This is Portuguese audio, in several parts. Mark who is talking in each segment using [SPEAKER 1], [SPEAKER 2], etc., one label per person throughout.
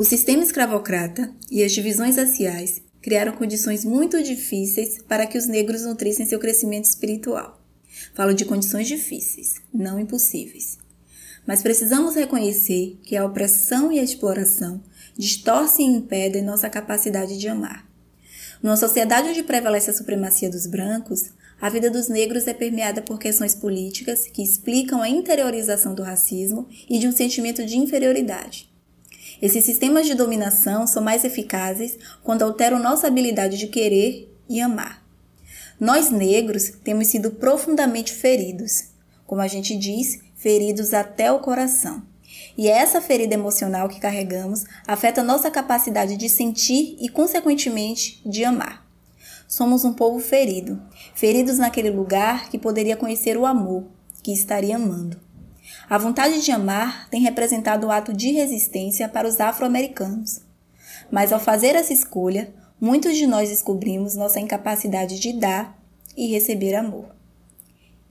[SPEAKER 1] O sistema escravocrata e as divisões raciais criaram condições muito difíceis para que os negros nutrissem seu crescimento espiritual. Falo de condições difíceis, não impossíveis. Mas precisamos reconhecer que a opressão e a exploração distorcem e impedem nossa capacidade de amar. Numa sociedade onde prevalece a supremacia dos brancos, a vida dos negros é permeada por questões políticas que explicam a interiorização do racismo e de um sentimento de inferioridade. Esses sistemas de dominação são mais eficazes quando alteram nossa habilidade de querer e amar. Nós negros temos sido profundamente feridos, como a gente diz, feridos até o coração. E é essa ferida emocional que carregamos afeta nossa capacidade de sentir e, consequentemente, de amar. Somos um povo ferido, feridos naquele lugar que poderia conhecer o amor, que estaria amando. A vontade de amar tem representado o ato de resistência para os afro-americanos. Mas ao fazer essa escolha, muitos de nós descobrimos nossa incapacidade de dar e receber amor.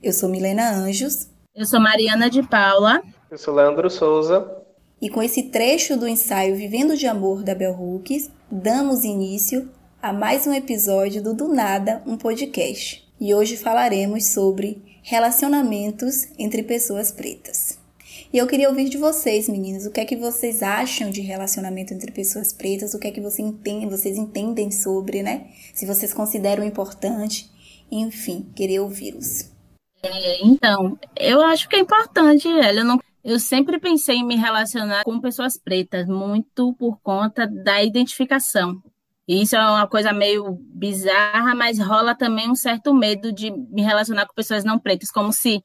[SPEAKER 1] Eu sou Milena Anjos.
[SPEAKER 2] Eu sou Mariana de Paula.
[SPEAKER 3] Eu sou Leandro Souza.
[SPEAKER 1] E com esse trecho do ensaio Vivendo de Amor da Bell Hooks, damos início a mais um episódio do Do Nada, um podcast. E hoje falaremos sobre relacionamentos entre pessoas pretas. E eu queria ouvir de vocês, meninos, o que é que vocês acham de relacionamento entre pessoas pretas, o que é que você entende, vocês entendem sobre, né? Se vocês consideram importante, enfim, queria ouvi-los.
[SPEAKER 2] É, então, eu acho que é importante, eu não eu sempre pensei em me relacionar com pessoas pretas, muito por conta da identificação. E isso é uma coisa meio bizarra, mas rola também um certo medo de me relacionar com pessoas não pretas, como se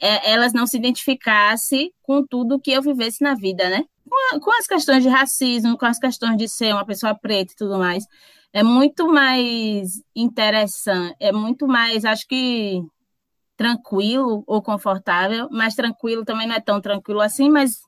[SPEAKER 2] é, elas não se identificassem com tudo que eu vivesse na vida, né? Com, com as questões de racismo, com as questões de ser uma pessoa preta e tudo mais. É muito mais interessante, é muito mais, acho que tranquilo ou confortável, mas tranquilo também não é tão tranquilo assim, mas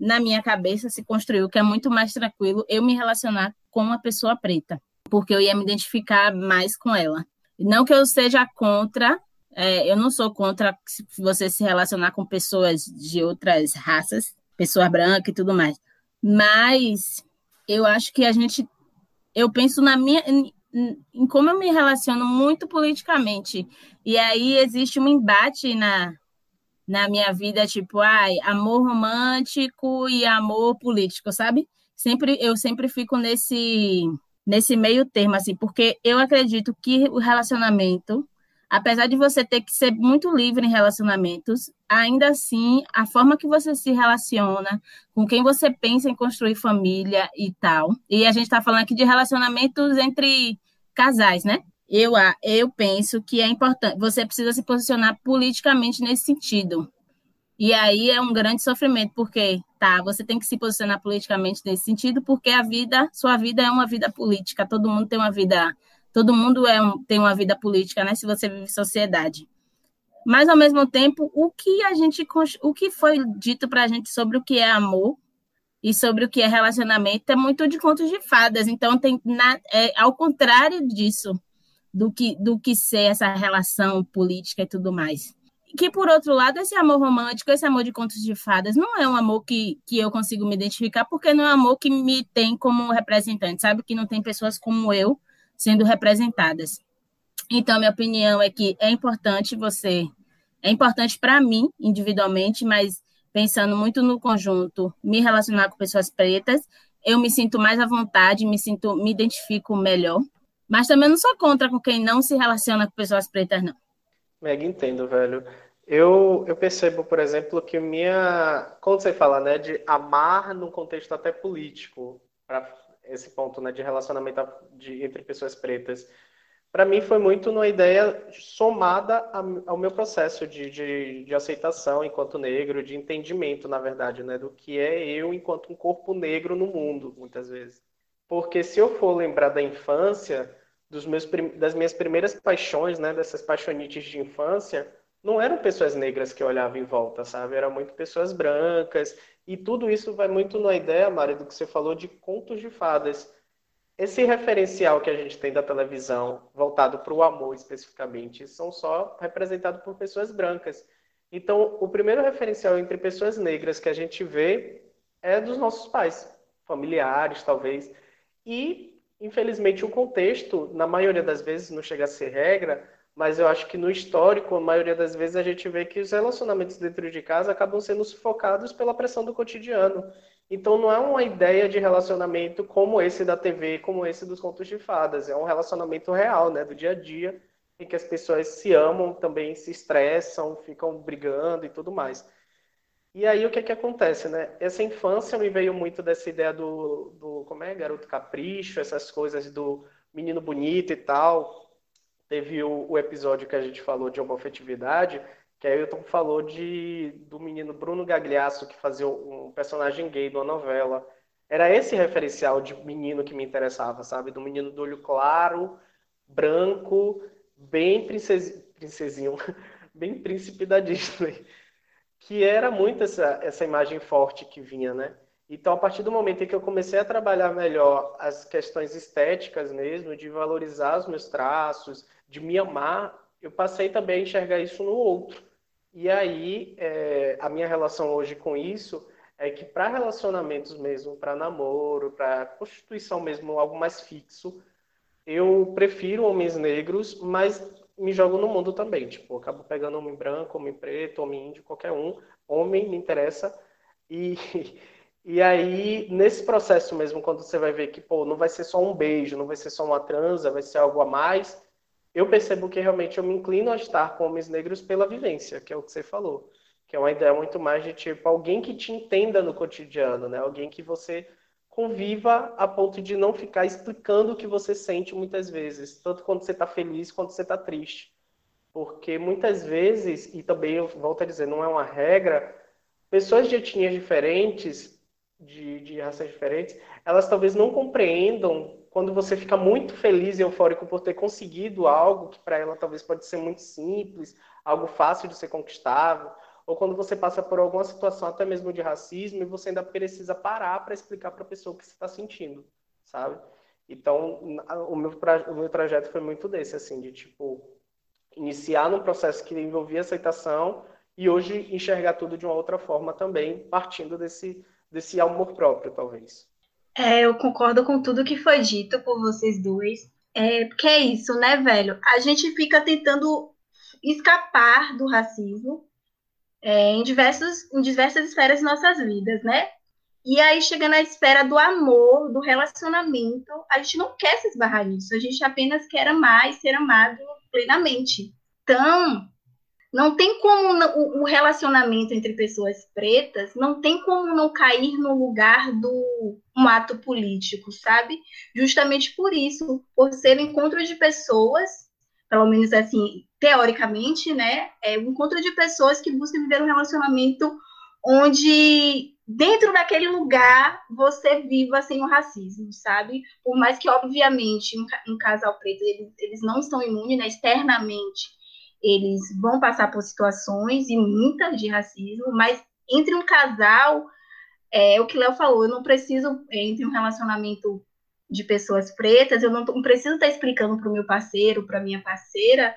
[SPEAKER 2] na minha cabeça se construiu que é muito mais tranquilo eu me relacionar com uma pessoa preta, porque eu ia me identificar mais com ela. Não que eu seja contra, é, eu não sou contra você se relacionar com pessoas de outras raças, pessoa branca e tudo mais, mas eu acho que a gente, eu penso na minha, em, como eu me relaciono muito politicamente, e aí existe um embate na, na minha vida, tipo, ai, amor romântico e amor político, sabe? Sempre eu sempre fico nesse nesse meio termo assim, porque eu acredito que o relacionamento, apesar de você ter que ser muito livre em relacionamentos, ainda assim, a forma que você se relaciona, com quem você pensa em construir família e tal. E a gente está falando aqui de relacionamentos entre casais, né? Eu, eu penso que é importante, você precisa se posicionar politicamente nesse sentido. E aí é um grande sofrimento, porque, tá, você tem que se posicionar politicamente nesse sentido, porque a vida, sua vida é uma vida política, todo mundo tem uma vida, todo mundo é um, tem uma vida política, né, se você vive sociedade. Mas, ao mesmo tempo, o que a gente, o que foi dito para a gente sobre o que é amor e sobre o que é relacionamento é muito de contos de fadas, então tem, na, é, ao contrário disso, do que, do que ser essa relação política e tudo mais. Que, por outro lado, esse amor romântico, esse amor de contos de fadas, não é um amor que, que eu consigo me identificar, porque não é um amor que me tem como representante, sabe? Que não tem pessoas como eu sendo representadas. Então, minha opinião é que é importante você, é importante para mim, individualmente, mas pensando muito no conjunto, me relacionar com pessoas pretas, eu me sinto mais à vontade, me sinto, me identifico melhor mas também não sou contra com quem não se relaciona com pessoas pretas, não.
[SPEAKER 3] Mega entendo, velho. Eu, eu percebo, por exemplo, que minha. Quando você fala, né, de amar num contexto até político, para esse ponto, né, de relacionamento de, entre pessoas pretas, para mim foi muito uma ideia somada ao meu processo de, de, de, aceitação enquanto negro, de entendimento, na verdade, né, do que é eu enquanto um corpo negro no mundo, muitas vezes. Porque se eu for lembrar da infância, dos meus, das minhas primeiras paixões, né, dessas paixonites de infância, não eram pessoas negras que eu olhava em volta, sabe? Eram muito pessoas brancas. E tudo isso vai muito na ideia, Mari, do que você falou de contos de fadas. Esse referencial que a gente tem da televisão, voltado para o amor especificamente, são só representados por pessoas brancas. Então, o primeiro referencial entre pessoas negras que a gente vê é dos nossos pais. familiares, talvez. E, infelizmente, o contexto, na maioria das vezes, não chega a ser regra, mas eu acho que no histórico, a maioria das vezes, a gente vê que os relacionamentos dentro de casa acabam sendo sufocados pela pressão do cotidiano. Então, não é uma ideia de relacionamento como esse da TV, como esse dos contos de fadas. É um relacionamento real, né, do dia a dia, em que as pessoas se amam, também se estressam, ficam brigando e tudo mais. E aí o que é que acontece, né? Essa infância me veio muito dessa ideia do, do como é, garoto capricho, essas coisas do menino bonito e tal. Teve o, o episódio que a gente falou de homofetividade, que o Tom falou de do menino Bruno Gagliasso que fazia um personagem gay de uma novela. Era esse referencial de menino que me interessava, sabe? Do menino do olho claro, branco, bem princes, princesinho, bem príncipe da Disney que era muito essa, essa imagem forte que vinha, né? Então, a partir do momento em que eu comecei a trabalhar melhor as questões estéticas mesmo, de valorizar os meus traços, de me amar, eu passei também a enxergar isso no outro. E aí, é, a minha relação hoje com isso é que para relacionamentos mesmo, para namoro, para constituição mesmo, algo mais fixo, eu prefiro homens negros, mas me jogo no mundo também. Tipo, acabo pegando homem branco, homem preto, homem índio, qualquer um. Homem me interessa. E, e aí, nesse processo mesmo, quando você vai ver que, pô, não vai ser só um beijo, não vai ser só uma transa, vai ser algo a mais, eu percebo que realmente eu me inclino a estar com homens negros pela vivência, que é o que você falou. Que é uma ideia muito mais de, tipo, alguém que te entenda no cotidiano, né? Alguém que você conviva a ponto de não ficar explicando o que você sente muitas vezes, tanto quando você está feliz quanto você está triste. Porque muitas vezes, e também eu volto a dizer, não é uma regra, pessoas de etnias diferentes, de, de raças diferentes, elas talvez não compreendam quando você fica muito feliz e eufórico por ter conseguido algo que para ela talvez pode ser muito simples, algo fácil de ser conquistável, ou quando você passa por alguma situação até mesmo de racismo e você ainda precisa parar para explicar para a pessoa o que você está sentindo, sabe? Então, o meu, o meu trajeto foi muito desse, assim, de tipo, iniciar num processo que envolvia aceitação e hoje enxergar tudo de uma outra forma também, partindo desse, desse amor próprio, talvez.
[SPEAKER 4] É, eu concordo com tudo que foi dito por vocês dois. É, porque é isso, né, velho? A gente fica tentando escapar do racismo é, em, diversos, em diversas esferas de nossas vidas, né? E aí, chega na esfera do amor, do relacionamento, a gente não quer se esbarrar nisso, a gente apenas quer amar e ser amado plenamente. Então, não tem como o relacionamento entre pessoas pretas, não tem como não cair no lugar do um ato político, sabe? Justamente por isso, por ser um encontro de pessoas, pelo menos assim, teoricamente, né, é um encontro de pessoas que buscam viver um relacionamento onde dentro daquele lugar você viva sem o racismo, sabe? Por mais que, obviamente, um casal preto, eles, eles não estão imunes, né? externamente, eles vão passar por situações e muitas de racismo, mas entre um casal, é o que Léo falou, eu não preciso, entre um relacionamento de pessoas pretas, eu não, não preciso estar explicando para o meu parceiro, para minha parceira,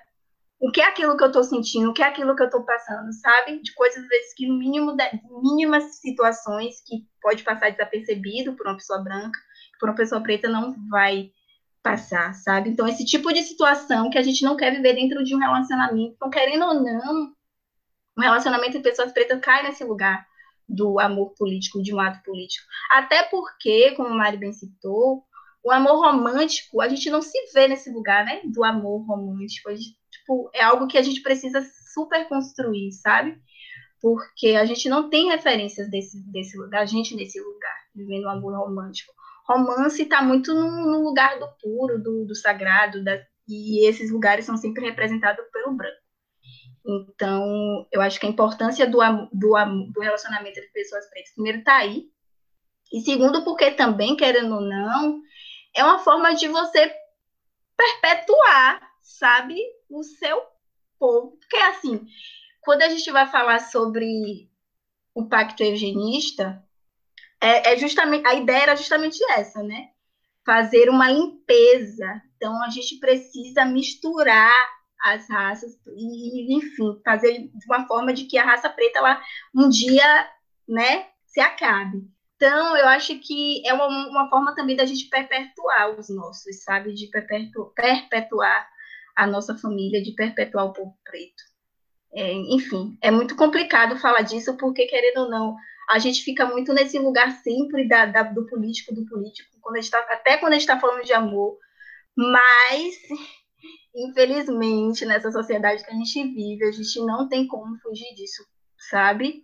[SPEAKER 4] o que é aquilo que eu estou sentindo, o que é aquilo que eu estou passando, sabe? De coisas, às vezes, que no mínimo, de, mínimas situações que pode passar desapercebido por uma pessoa branca, por uma pessoa preta não vai passar, sabe? Então, esse tipo de situação que a gente não quer viver dentro de um relacionamento, então, querendo ou não, um relacionamento entre pessoas pretas cai nesse lugar do amor político, de um ato político. Até porque, como o Mari bem citou, o amor romântico, a gente não se vê nesse lugar, né? Do amor romântico. A gente tipo, é algo que a gente precisa super construir, sabe? Porque a gente não tem referências desse, desse da gente nesse lugar, vivendo um amor romântico. Romance está muito no, no, lugar do puro, do, do sagrado, da, e esses lugares são sempre representados pelo branco. Então, eu acho que a importância do, do, do relacionamento entre pessoas pretas, primeiro, está aí. E segundo, porque também, querendo ou não, é uma forma de você perpetuar, sabe, o seu povo. Porque, assim, quando a gente vai falar sobre o pacto eugenista, é, é justamente a ideia era justamente essa, né? Fazer uma limpeza. Então, a gente precisa misturar as raças e, enfim, fazer de uma forma de que a raça preta ela um dia, né, se acabe. Então, eu acho que é uma, uma forma também da gente perpetuar os nossos, sabe? De perpetuar, perpetuar a nossa família, de perpetuar o povo preto. É, enfim, é muito complicado falar disso, porque, querendo ou não, a gente fica muito nesse lugar sempre da, da do político, do político, quando tá, até quando a gente está falando de amor, mas, infelizmente, nessa sociedade que a gente vive, a gente não tem como fugir disso, sabe?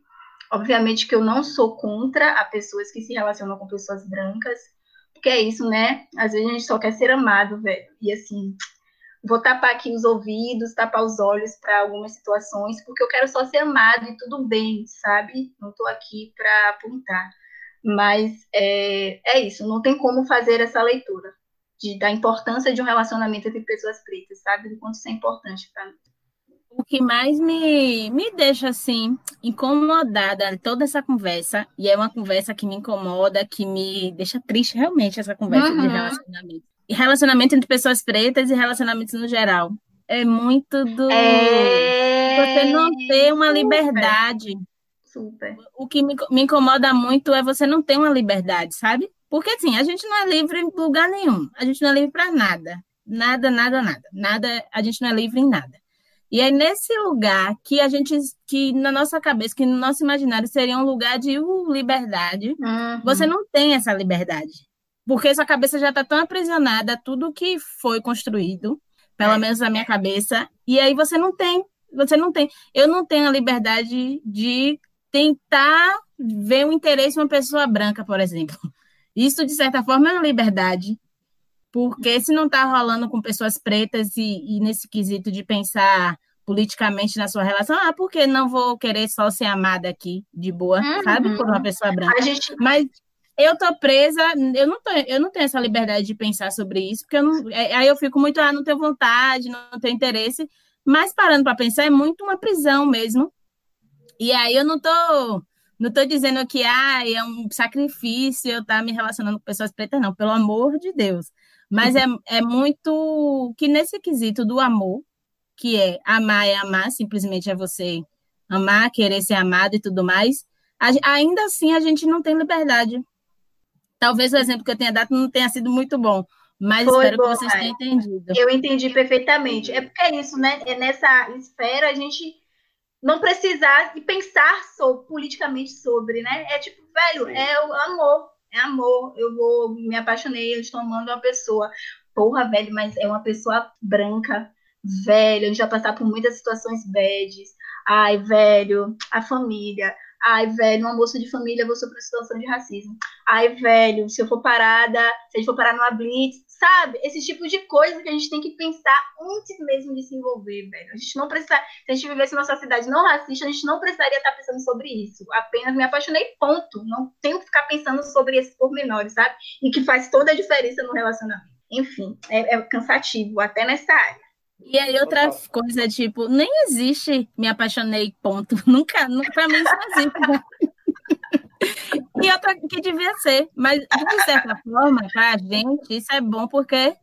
[SPEAKER 4] Obviamente que eu não sou contra a pessoas que se relacionam com pessoas brancas, porque é isso, né? Às vezes a gente só quer ser amado, velho. E assim, vou tapar aqui os ouvidos, tapar os olhos para algumas situações, porque eu quero só ser amado e tudo bem, sabe? Não estou aqui para apontar. Mas é, é isso, não tem como fazer essa leitura de, da importância de um relacionamento entre pessoas pretas, sabe? Do quanto isso é importante para mim
[SPEAKER 2] o que mais me, me deixa assim incomodada toda essa conversa, e é uma conversa que me incomoda, que me deixa triste realmente essa conversa uhum. de relacionamento. Relacionamento entre pessoas pretas e relacionamentos no geral. É muito do é... você não ter uma Super. liberdade.
[SPEAKER 4] Super.
[SPEAKER 2] O que me, me incomoda muito é você não ter uma liberdade, sabe? Porque assim, a gente não é livre em lugar nenhum. A gente não é livre para nada. Nada, nada, nada. Nada, a gente não é livre em nada. E é nesse lugar que a gente, que na nossa cabeça, que no nosso imaginário seria um lugar de uh, liberdade, uhum. você não tem essa liberdade. Porque sua cabeça já está tão aprisionada a tudo que foi construído, pelo é. menos na minha cabeça, e aí você não tem, você não tem. Eu não tenho a liberdade de tentar ver o interesse de uma pessoa branca, por exemplo. Isso, de certa forma, é uma liberdade porque se não está rolando com pessoas pretas e, e, nesse quesito de pensar politicamente na sua relação, ah, porque não vou querer só ser amada aqui, de boa, uhum. sabe? Por uma pessoa branca. Gente... Mas eu tô presa, eu não, tô, eu não tenho essa liberdade de pensar sobre isso, porque eu não, é, aí eu fico muito, ah, não tenho vontade, não tenho interesse, mas parando para pensar, é muito uma prisão mesmo. E aí eu não tô não estou dizendo que ah, é um sacrifício eu estar tá me relacionando com pessoas pretas, não, pelo amor de Deus. Mas é, é muito que nesse quesito do amor, que é amar é amar, simplesmente é você amar, querer ser amado e tudo mais, ainda assim a gente não tem liberdade. Talvez o exemplo que eu tenha dado não tenha sido muito bom, mas Foi espero bom, que vocês tenham entendido.
[SPEAKER 4] Eu entendi perfeitamente. É porque é isso, né? É nessa esfera a gente não precisar e pensar sobre, politicamente sobre, né? É tipo, velho, é o amor é amor, eu vou, me apaixonei, eu estou amando uma pessoa. Porra, velho, mas é uma pessoa branca, velho, a gente já passar por muitas situações bads. Ai, velho, a família. Ai, velho, um almoço de família, vou sofrer situação de racismo. Ai, velho, se eu for parada, se a gente for parar numa blitz, sabe? Esse tipo de coisa que a gente tem que pensar antes mesmo de se envolver, velho. A gente não precisa, se a gente vivesse numa sociedade não racista, a gente não precisaria estar pensando sobre isso. Apenas me apaixonei, ponto. Não tenho que ficar pensando sobre esses pormenores, sabe? E que faz toda a diferença no relacionamento. Enfim, é, é cansativo, até nessa área.
[SPEAKER 2] E aí outra coisa, tipo, nem existe me apaixonei, ponto. Nunca, nunca pra mim isso não existe. Né? e outra que devia ser. Mas, de certa forma, pra gente, isso é bom porque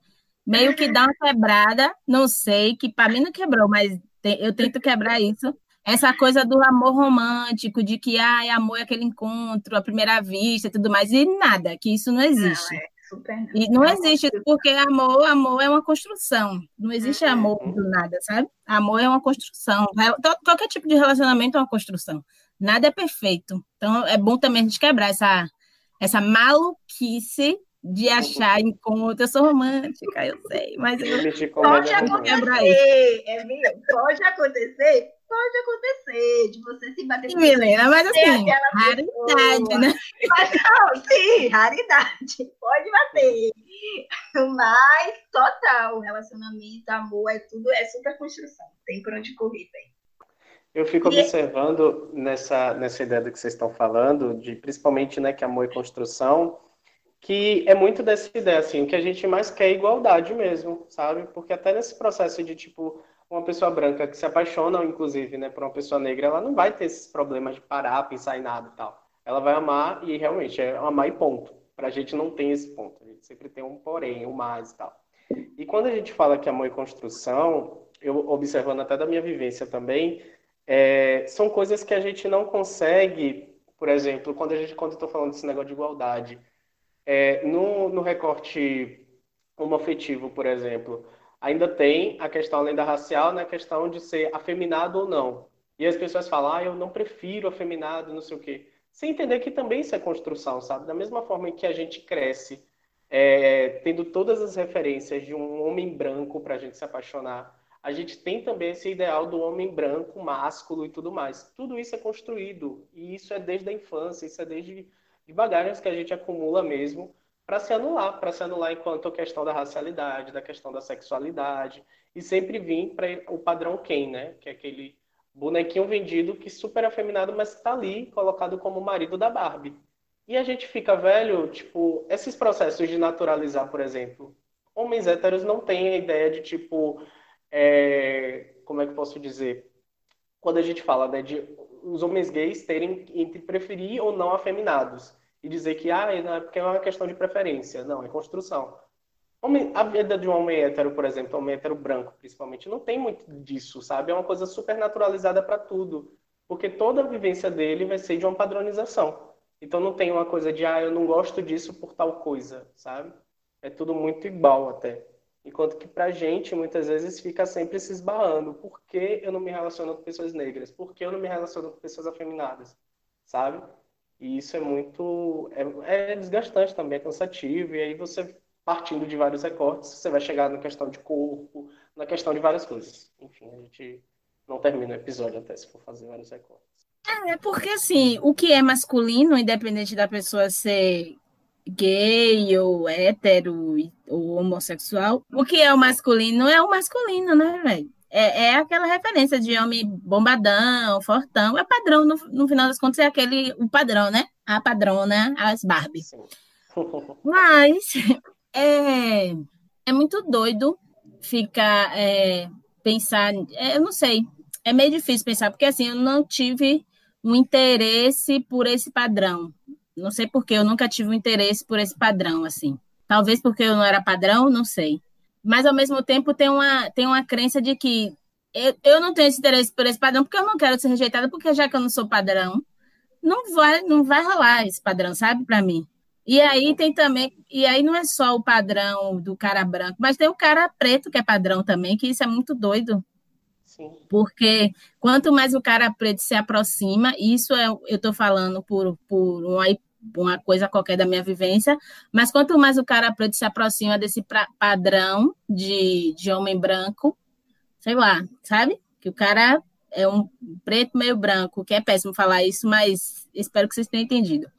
[SPEAKER 2] meio que dá uma quebrada, não sei, que para mim não quebrou, mas eu tento quebrar isso. Essa coisa do amor romântico, de que ah, amor é aquele encontro, a primeira vista e tudo mais, e nada, que isso não existe. Não, é. Super. E não existe, porque amor, amor é uma construção. Não existe uhum. amor do nada, sabe? Amor é uma construção. Qualquer tipo de relacionamento é uma construção. Nada é perfeito. Então é bom também a gente quebrar essa, essa maluquice de achar encontro. Eu sou romântica, eu sei, mas eu
[SPEAKER 4] pode acontecer, é mesmo, pode acontecer, pode acontecer de você se bater.
[SPEAKER 2] Sim, Milena, mas assim, raridade, pessoa. né?
[SPEAKER 4] Mas não, sim, raridade, pode bater. Mas total, relacionamento, amor, é tudo, é super construção. Tem por onde correr, bem.
[SPEAKER 3] Eu fico e... observando nessa, nessa ideia do que vocês estão falando, de principalmente né, que amor e construção, que é muito dessa ideia, assim, o que a gente mais quer é igualdade mesmo, sabe? Porque até nesse processo de, tipo, uma pessoa branca que se apaixona, inclusive, né, por uma pessoa negra, ela não vai ter esses problemas de parar, pensar em nada e tal. Ela vai amar e realmente é amar e ponto. Pra gente não tem esse ponto. A gente sempre tem um porém, um mais e tal. E quando a gente fala que amor e construção, eu observando até da minha vivência também, é, são coisas que a gente não consegue por exemplo, quando a gente quando tô falando desse negócio de igualdade, é, no, no recorte homoafetivo, por exemplo, ainda tem a questão, além da racial, né, a questão de ser afeminado ou não. E as pessoas falam, ah, eu não prefiro afeminado, não sei o quê. Sem entender que também isso é construção, sabe? Da mesma forma que a gente cresce é, tendo todas as referências de um homem branco para a gente se apaixonar, a gente tem também esse ideal do homem branco, másculo e tudo mais. Tudo isso é construído e isso é desde a infância, isso é desde de bagagens que a gente acumula mesmo para se anular, para se anular enquanto a questão da racialidade, da questão da sexualidade e sempre vir para o padrão Ken, né? Que é aquele bonequinho vendido que super afeminado, mas está ali colocado como marido da Barbie. E a gente fica velho, tipo, esses processos de naturalizar, por exemplo, homens héteros não têm a ideia de, tipo, é, como é que eu posso dizer? Quando a gente fala né, de os homens gays terem entre preferir ou não afeminados e dizer que ah, é porque é uma questão de preferência. Não, é construção. Homem, a vida de um homem hétero, por exemplo, um homem hétero branco, principalmente, não tem muito disso, sabe? É uma coisa super naturalizada para tudo. Porque toda a vivência dele vai ser de uma padronização. Então não tem uma coisa de, ah, eu não gosto disso por tal coisa, sabe? É tudo muito igual até. Enquanto que pra gente, muitas vezes, fica sempre se esbarrando. Por que eu não me relaciono com pessoas negras? Por que eu não me relaciono com pessoas afeminadas? Sabe? E isso é muito. É, é desgastante também, é cansativo. E aí você, partindo de vários recortes, você vai chegar na questão de corpo, na questão de várias coisas. Enfim, a gente não termina o episódio até se for fazer vários recortes.
[SPEAKER 2] É, porque assim, o que é masculino, independente da pessoa ser gay ou hétero ou homossexual, o que é o masculino é o masculino, né, velho? É, é aquela referência de homem bombadão, fortão, é padrão, no, no final das contas é aquele, o padrão, né? A padrona, as Barbie. Mas é, é muito doido ficar, é, pensar, é, eu não sei, é meio difícil pensar, porque assim, eu não tive um interesse por esse padrão. Não sei porque eu nunca tive um interesse por esse padrão, assim. Talvez porque eu não era padrão, não sei. Mas ao mesmo tempo tem uma, tem uma crença de que eu, eu não tenho esse interesse por esse padrão porque eu não quero ser rejeitada, porque já que eu não sou padrão, não vai, não vai rolar esse padrão, sabe, para mim. E aí tem também, e aí não é só o padrão do cara branco, mas tem o cara preto que é padrão também, que isso é muito doido. Porque quanto mais o cara preto se aproxima, isso é, eu estou falando por, por uma, uma coisa qualquer da minha vivência, mas quanto mais o cara preto se aproxima desse pra, padrão de, de homem branco, sei lá, sabe? Que o cara é um preto meio branco, que é péssimo falar isso, mas espero que vocês tenham entendido.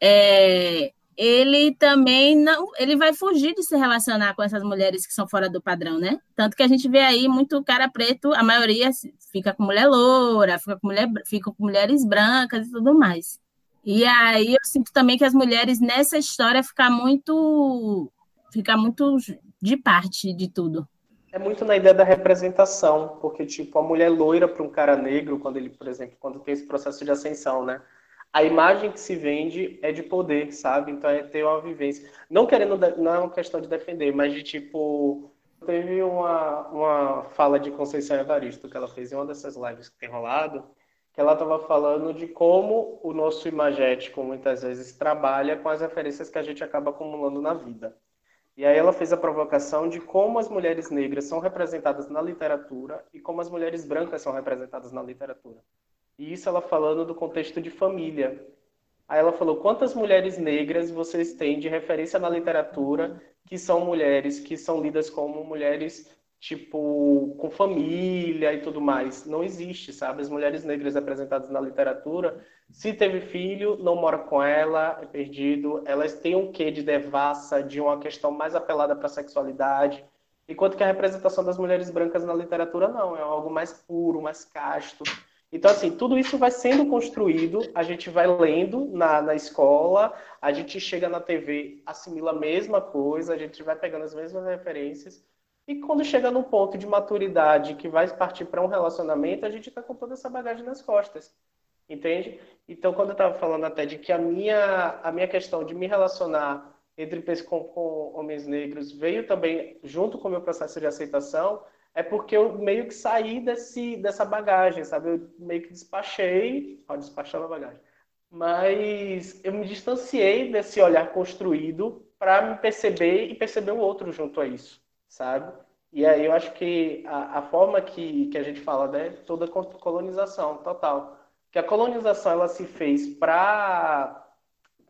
[SPEAKER 2] É, ele também não, ele vai fugir de se relacionar com essas mulheres que são fora do padrão, né? Tanto que a gente vê aí muito cara preto, a maioria fica com mulher loura, fica com, mulher, fica com mulheres brancas e tudo mais. E aí eu sinto também que as mulheres nessa história ficam muito fica muito de parte de tudo.
[SPEAKER 3] É muito na ideia da representação, porque tipo a mulher loira para um cara negro, quando ele, por exemplo, quando tem esse processo de ascensão, né? a imagem que se vende é de poder, sabe? Então é ter uma vivência. Não querendo, não é uma questão de defender, mas de tipo. Teve uma, uma fala de Conceição Evaristo que ela fez em uma dessas lives que tem rolado, que ela estava falando de como o nosso imagético muitas vezes trabalha com as referências que a gente acaba acumulando na vida. E aí ela fez a provocação de como as mulheres negras são representadas na literatura e como as mulheres brancas são representadas na literatura. E isso ela falando do contexto de família. Aí ela falou: quantas mulheres negras vocês têm de referência na literatura que são mulheres que são lidas como mulheres tipo com família e tudo mais? Não existe, sabe? As mulheres negras representadas na literatura, se teve filho, não mora com ela, é perdido. Elas têm um quê de devassa, de uma questão mais apelada para a sexualidade. Enquanto que a representação das mulheres brancas na literatura não, é algo mais puro, mais casto. Então, assim, tudo isso vai sendo construído, a gente vai lendo na, na escola, a gente chega na TV, assimila a mesma coisa, a gente vai pegando as mesmas referências, e quando chega no ponto de maturidade que vai partir para um relacionamento, a gente está com toda essa bagagem nas costas, entende? Então, quando eu estava falando até de que a minha, a minha questão de me relacionar entre com, com homens negros veio também junto com o meu processo de aceitação, é porque eu meio que saí desse, dessa bagagem, sabe? Eu meio que despachei, ó, despachando a bagagem. mas eu me distanciei desse olhar construído para me perceber e perceber o outro junto a isso, sabe? E aí eu acho que a, a forma que, que a gente fala, né, toda colonização total, que a colonização ela se fez para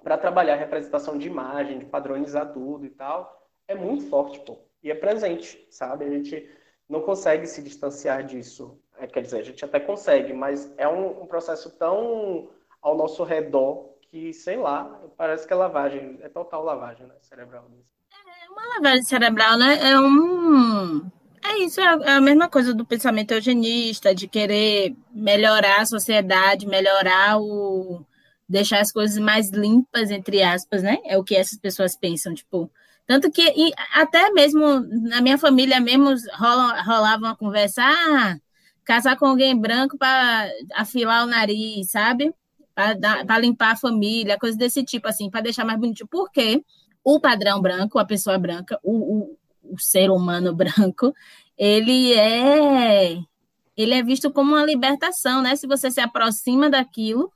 [SPEAKER 3] para trabalhar a representação de imagem, de padronizar tudo e tal, é muito forte, pô. E é presente, sabe? A gente não consegue se distanciar disso. É, quer dizer, a gente até consegue, mas é um, um processo tão ao nosso redor que, sei lá, parece que é lavagem, é total lavagem né, cerebral.
[SPEAKER 2] É uma lavagem cerebral, né? É um. É isso, é, é a mesma coisa do pensamento eugenista, de querer melhorar a sociedade, melhorar o. deixar as coisas mais limpas, entre aspas, né? É o que essas pessoas pensam, tipo. Tanto que, até mesmo na minha família mesmo rola, rolava uma conversa, ah, casar com alguém branco para afilar o nariz, sabe? para limpar a família, coisas desse tipo, assim, para deixar mais bonitinho. Porque o padrão branco, a pessoa branca, o, o, o ser humano branco, ele é ele é visto como uma libertação, né? Se você se aproxima daquilo,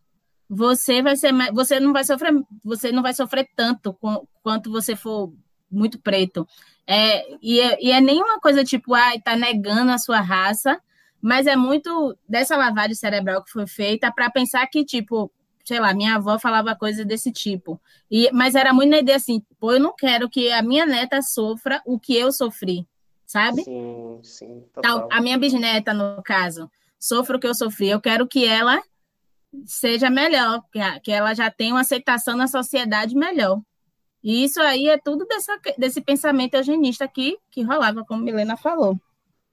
[SPEAKER 2] você vai ser você não vai sofrer você não vai sofrer tanto com, quanto você for muito preto. É, e, é, e é nenhuma coisa tipo, ai, ah, tá negando a sua raça, mas é muito dessa lavagem cerebral que foi feita para pensar que, tipo, sei lá, minha avó falava coisas desse tipo. E, mas era muito na ideia assim, pô, eu não quero que a minha neta sofra o que eu sofri, sabe?
[SPEAKER 3] Sim, sim.
[SPEAKER 2] Total. a minha bisneta, no caso, sofra o que eu sofri. Eu quero que ela seja melhor, que, que ela já tenha uma aceitação na sociedade melhor. E isso aí é tudo dessa, desse pensamento eugenista que, que rolava, como Milena falou.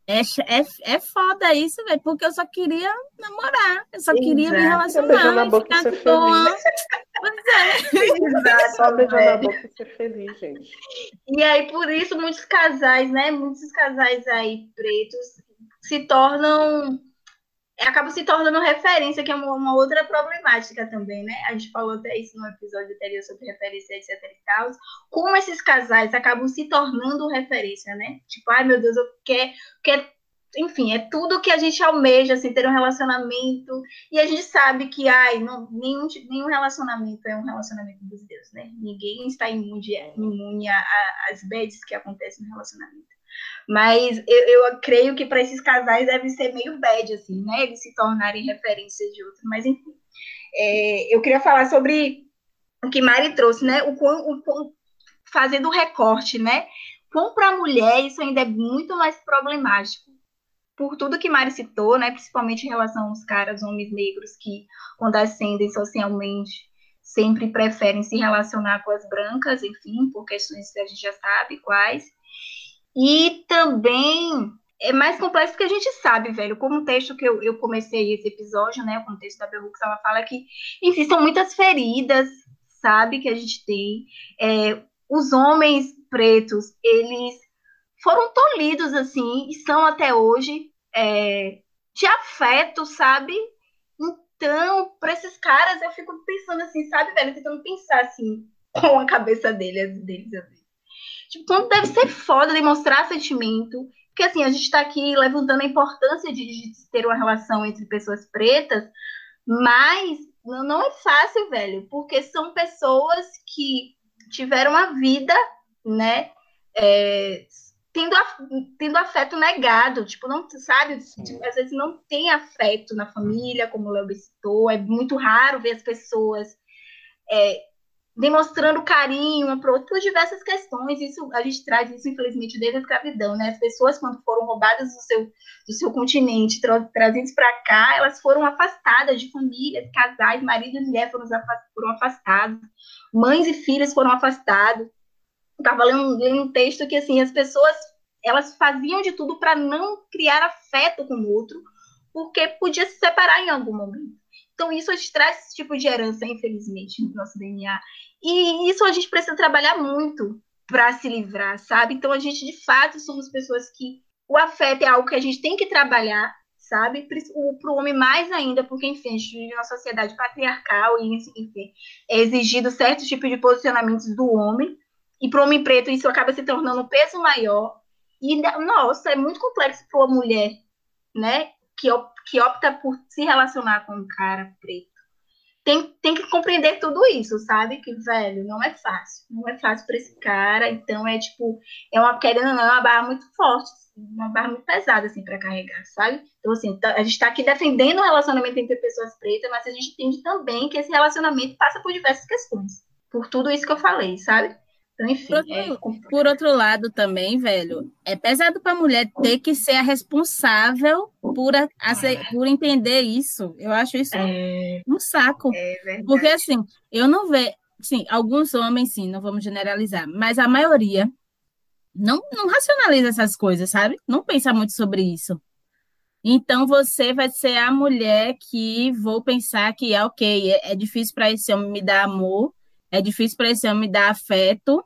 [SPEAKER 2] É, é, é foda isso, velho, porque eu só queria namorar, eu só Exato. queria me relacionar.
[SPEAKER 3] e ficar de boa. Pois é. Exato, só beijar na boca e ser feliz, gente.
[SPEAKER 4] E aí, por isso, muitos casais, né? Muitos casais aí pretos se tornam acaba se tornando referência, que é uma, uma, outra problemática também, né? A gente falou até isso no episódio anterior sobre referência, etc e tal. Como esses casais acabam se tornando referência, né? Tipo, ai meu Deus, eu quero, quero enfim, é tudo que a gente almeja, assim, ter um relacionamento, e a gente sabe que, ai, não, nenhum, nenhum relacionamento é um relacionamento dos deuses, né? Ninguém está imune, imune às bads que acontecem no relacionamento. Mas eu, eu creio que para esses casais deve ser meio bad, assim, né? Eles se tornarem referências de outros. Mas, enfim. É, eu queria falar sobre o que Mari trouxe, né? O, o, o fazendo o recorte, né? Como para a mulher, isso ainda é muito mais problemático. Por tudo que Mari citou, né? Principalmente em relação aos caras, homens negros, que, quando ascendem socialmente, sempre preferem se relacionar com as brancas, enfim, por questões que a gente já sabe quais. E também é mais complexo porque a gente sabe, velho, como o texto que eu, eu comecei esse episódio, né, o contexto da Berrux, ela fala que, enfim, são muitas feridas, sabe, que a gente tem. É, os homens pretos, eles foram tolhidos, assim, e são até hoje é, de afeto, sabe? Então, para esses caras, eu fico pensando assim, sabe, velho, tentando pensar, assim, com a cabeça deles, deles vezes. Tipo, quanto deve ser foda demonstrar sentimento. Porque, assim, a gente está aqui levantando a importância de, de, ter uma relação entre pessoas pretas, mas não é fácil, velho, porque são pessoas que tiveram a vida, né, é, tendo, tendo afeto negado, tipo, não, sabe, tipo, às vezes não tem afeto na família, como o Léo citou, é muito raro ver as pessoas é, demonstrando carinho uma para outra por diversas questões. Isso a gente traz isso infelizmente desde a escravidão, né? As pessoas quando foram roubadas do seu do seu continente, tra trazidas para cá, elas foram afastadas de famílias, casais, marido e mulher foram, foram afastados, mães e filhas foram afastados. Estava lendo, lendo um texto que assim as pessoas elas faziam de tudo para não criar afeto com o outro, porque podia se separar em algum momento. Então, isso a gente traz esse tipo de herança, infelizmente, no nosso DNA. E isso a gente precisa trabalhar muito para se livrar, sabe? Então, a gente, de fato, somos pessoas que o afeto é algo que a gente tem que trabalhar, sabe? Para o homem mais ainda, porque, enfim, a gente vive uma sociedade patriarcal e, enfim, é exigido certo tipo de posicionamentos do homem. E para o homem preto, isso acaba se tornando um peso maior. E, nossa, é muito complexo para uma mulher, né? que, que opta por se relacionar com um cara preto. Tem, tem que compreender tudo isso, sabe? Que, velho, não é fácil. Não é fácil para esse cara. Então, é tipo, é uma, querendo ou não, é uma barra muito forte, uma barra muito pesada, assim, para carregar, sabe? Então, assim, tá, a gente está aqui defendendo o relacionamento entre pessoas pretas, mas a gente entende também que esse relacionamento passa por diversas questões. Por tudo isso que eu falei, sabe? Então, enfim.
[SPEAKER 2] Por outro, é... por outro lado, também, velho, é pesado para a mulher ter que ser a responsável por, a, a ser, por entender isso. Eu acho isso é... um saco. É Porque, assim, eu não vejo. Sim, alguns homens, sim, não vamos generalizar, mas a maioria não, não racionaliza essas coisas, sabe? Não pensa muito sobre isso. Então você vai ser a mulher que vou pensar que é ok, é, é difícil para esse homem me dar amor, é difícil para esse homem me dar afeto.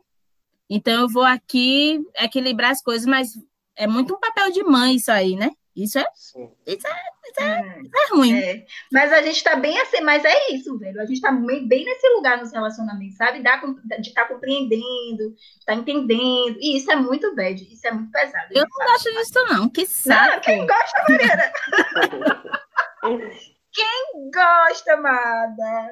[SPEAKER 2] Então eu vou aqui equilibrar as coisas, mas é muito um papel de mãe isso aí, né? Isso é, isso é, isso é, isso é ruim. É.
[SPEAKER 4] Mas a gente tá bem assim, mas é isso, velho. A gente tá bem, bem nesse lugar nos relacionamentos, sabe? Dá, de estar tá compreendendo, de estar tá entendendo. E isso é muito bad, isso é muito pesado.
[SPEAKER 2] Eu não gosto disso, não. Que saco. Não,
[SPEAKER 4] quem gosta, Mariana? quem gosta, amada?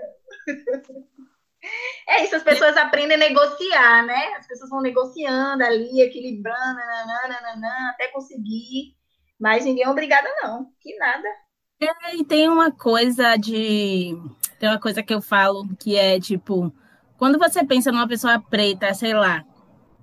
[SPEAKER 4] É isso, as pessoas aprendem a negociar, né? As pessoas vão negociando ali, equilibrando, nananana, até conseguir. Mas ninguém é obrigada, não. Que nada.
[SPEAKER 2] É, e tem uma coisa de. Tem uma coisa que eu falo que é tipo, quando você pensa numa pessoa preta, sei lá,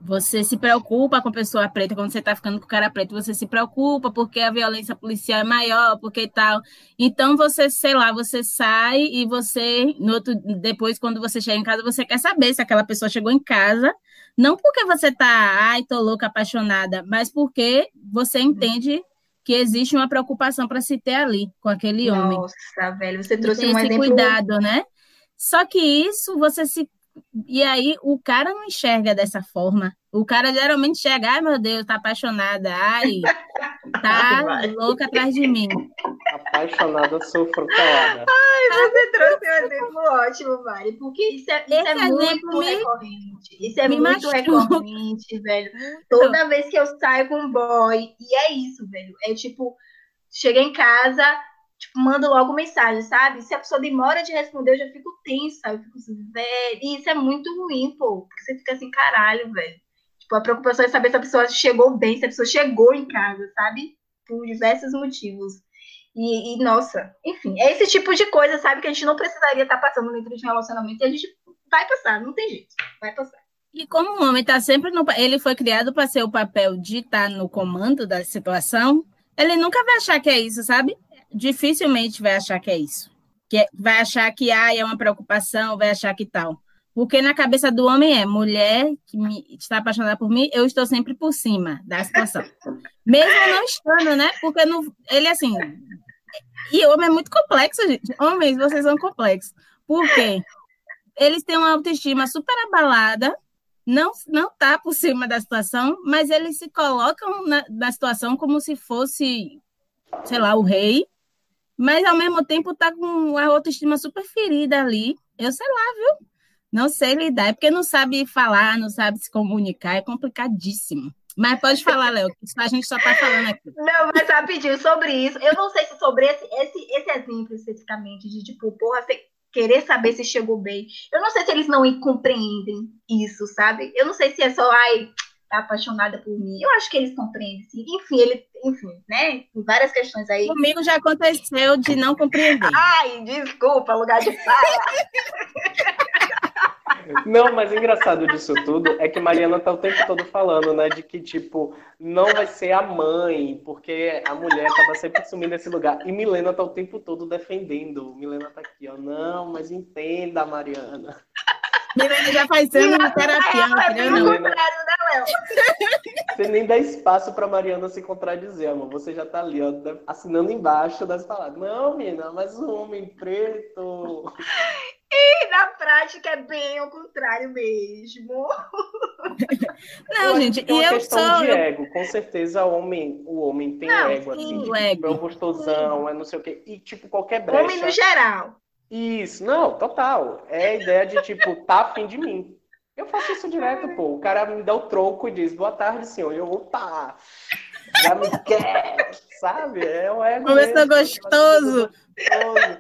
[SPEAKER 2] você se preocupa com a pessoa preta, quando você está ficando com o cara preto, você se preocupa porque a violência policial é maior, porque tal. Então você, sei lá, você sai e você, no outro, depois, quando você chega em casa, você quer saber se aquela pessoa chegou em casa, não porque você tá, ai, tô louca, apaixonada, mas porque você entende que existe uma preocupação para se ter ali com aquele
[SPEAKER 4] Nossa,
[SPEAKER 2] homem.
[SPEAKER 4] Nossa, velho, você trouxe um
[SPEAKER 2] esse
[SPEAKER 4] exemplo...
[SPEAKER 2] cuidado, né? Só que isso você se e aí o cara não enxerga dessa forma. O cara geralmente chega, ai meu Deus, tá apaixonada, ai, tá louca atrás de mim.
[SPEAKER 3] Apaixonada, sofro calada.
[SPEAKER 4] Ai, você trouxe um exemplo ótimo, Mari, porque isso é, isso é muito me, recorrente. Isso é muito machuca. recorrente, velho. Toda vez que eu saio com um boy, e é isso, velho. É tipo, chega em casa, tipo, mando logo mensagem, sabe? Se a pessoa demora de responder, eu já fico tensa, eu fico assim, velho. E isso é muito ruim, pô, porque você fica assim, caralho, velho. Tipo, a preocupação é saber se a pessoa chegou bem, se a pessoa chegou em casa, sabe? Por diversos motivos. E, e, nossa, enfim, é esse tipo de coisa, sabe? Que a gente não precisaria estar tá passando dentro de um relacionamento e a gente vai passar, não tem jeito, vai passar.
[SPEAKER 2] E como o homem está sempre no. Ele foi criado para ser o papel de estar tá no comando da situação, ele nunca vai achar que é isso, sabe? Dificilmente vai achar que é isso. Que é, vai achar que ah, é uma preocupação, vai achar que tal. Porque na cabeça do homem é mulher que me, está apaixonada por mim, eu estou sempre por cima da situação. Mesmo não estando, né? Porque não, ele assim. E homem é muito complexo, gente. Homens, vocês são complexos. Por quê? Eles têm uma autoestima super abalada, não não tá por cima da situação, mas eles se colocam na, na situação como se fosse, sei lá, o rei, mas ao mesmo tempo tá com a autoestima super ferida ali. Eu sei lá, viu? Não sei lidar, é porque não sabe falar, não sabe se comunicar, é complicadíssimo. Mas pode falar, Léo, a gente só tá falando aqui.
[SPEAKER 4] Não, mas rapidinho, sobre isso, eu não sei se sobre esse, esse, esse exemplo especificamente, de tipo, porra, você querer saber se chegou bem. Eu não sei se eles não compreendem isso, sabe? Eu não sei se é só, ai, apaixonada por mim. Eu acho que eles compreendem, sim. Enfim, ele, enfim, né? Tem várias questões aí.
[SPEAKER 2] Comigo já aconteceu de não compreender.
[SPEAKER 4] Ai, desculpa, lugar de fala.
[SPEAKER 3] Não, mas o engraçado disso tudo é que Mariana tá o tempo todo falando, né? De que, tipo, não vai ser a mãe, porque a mulher acaba sempre assumindo esse lugar. E Milena tá o tempo todo defendendo. Milena tá aqui, ó. Não, mas entenda, Mariana.
[SPEAKER 2] Milena já faz anos de terapia. É
[SPEAKER 4] o contrário da Léo.
[SPEAKER 3] Você nem dá espaço para Mariana se contradizer, amor. Você já tá ali, ó, assinando embaixo das palavras. Não, menina, mas o homem preto.
[SPEAKER 4] E na prática é bem o contrário mesmo.
[SPEAKER 2] Não, gente, e eu
[SPEAKER 3] questão de ego. Com certeza o homem, o homem tem não, ego, sim, assim. O ego. É um gostosão, é não sei o quê. E, tipo, qualquer brecha...
[SPEAKER 4] Homem no geral.
[SPEAKER 3] Isso, não, total. É a ideia de, tipo, tá afim de mim. Eu faço isso direto, pô. O cara me dá o troco e diz, boa tarde, senhor. Eu, opa, já me quer, sabe? É o ego
[SPEAKER 2] Começou gostoso. gostoso.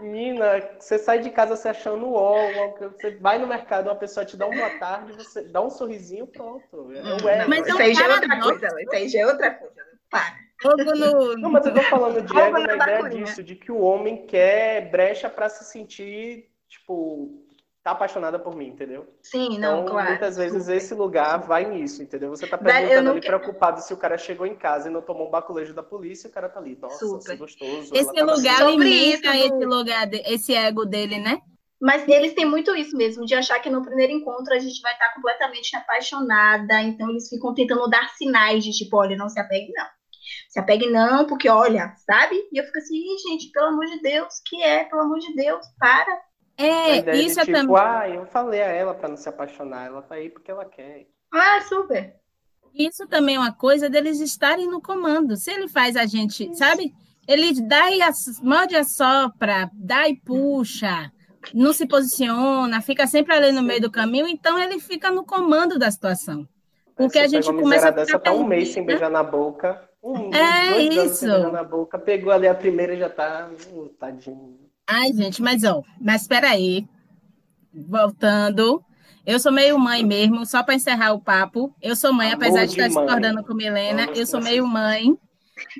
[SPEAKER 3] Menina, você sai de casa se achando ó, você vai no mercado, uma pessoa te dá uma boa tarde, você dá um sorrisinho, pronto. É
[SPEAKER 4] o ego. Mas isso aí já é outra coisa, isso aí já é outra coisa. Para.
[SPEAKER 3] No... Não, mas eu tô falando de ego na ideia disso, de que o homem quer brecha para se sentir, tipo, tá apaixonada por mim, entendeu?
[SPEAKER 4] Sim, não,
[SPEAKER 3] então,
[SPEAKER 4] claro.
[SPEAKER 3] Muitas vezes super. esse lugar vai nisso, entendeu? Você tá perguntando ali quero... preocupado se o cara chegou em casa e não tomou um baculejo da polícia, o cara tá ali, nossa, super. gostoso.
[SPEAKER 2] Esse
[SPEAKER 3] tá
[SPEAKER 2] lugar alimenta esse lugar, esse ego dele, né?
[SPEAKER 4] Mas eles têm muito isso mesmo, de achar que no primeiro encontro a gente vai estar completamente apaixonada, então eles ficam tentando dar sinais de tipo, olha, não se apegue não. Se apegue não, porque olha, sabe? E eu fico assim, gente, pelo amor de Deus, que é? Pelo amor de Deus, para.
[SPEAKER 2] É, isso é
[SPEAKER 3] tipo,
[SPEAKER 2] também.
[SPEAKER 3] Ah, eu falei a ela para não se apaixonar, ela tá aí porque ela quer.
[SPEAKER 4] Ah, super.
[SPEAKER 2] Isso também é uma coisa deles estarem no comando. Se ele faz a gente, isso. sabe? Ele dá e as, morde a sopra, dá e puxa, não se posiciona, fica sempre ali no meio do caminho, então ele fica no comando da situação. Porque a gente começa a
[SPEAKER 3] dessa tá um mês sem beijar na boca. Um,
[SPEAKER 2] é isso.
[SPEAKER 3] na boca, pegou ali a primeira e já tá, uh, tadinho.
[SPEAKER 2] Ai, gente, mas ó, mas espera aí. Voltando, eu sou meio mãe mesmo, só para encerrar o papo. Eu sou mãe, Amor apesar de estar mãe. discordando com Milena, Vamos eu sou meio mãe.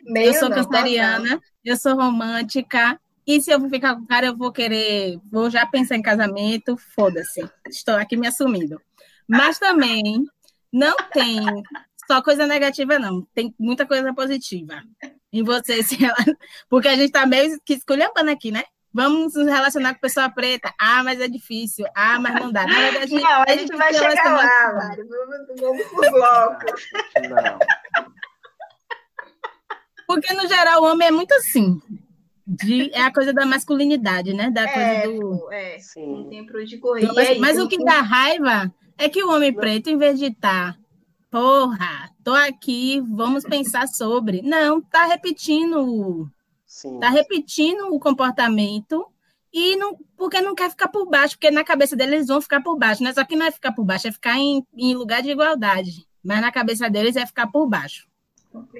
[SPEAKER 2] Meio eu sou canceriana, eu sou romântica. E se eu vou ficar com o cara, eu vou querer, vou já pensar em casamento, foda-se. Estou aqui me assumindo. Mas também não tem só coisa negativa, não. Tem muita coisa positiva em você, porque a gente está meio que escolhendo aqui, né? Vamos nos relacionar com pessoa preta. Ah, mas é difícil. Ah, mas não dá. Na
[SPEAKER 4] verdade, não, a gente vai chegar lá, Mário. Vamos, vamos por blocos. Não.
[SPEAKER 2] Porque, no geral, o homem é muito assim. De, é a coisa da masculinidade, né? Da
[SPEAKER 4] é,
[SPEAKER 2] coisa do.
[SPEAKER 4] É, Sim. tem tempo de correr.
[SPEAKER 2] Mas, mas o que dá raiva é que o homem preto, em vez de estar, tá, porra, tô aqui, vamos pensar sobre. Não, tá repetindo Sim. Tá repetindo o comportamento e não, porque não quer ficar por baixo, porque na cabeça deles eles vão ficar por baixo, né? Só que não é ficar por baixo, é ficar em, em lugar de igualdade. Mas na cabeça deles é ficar por baixo.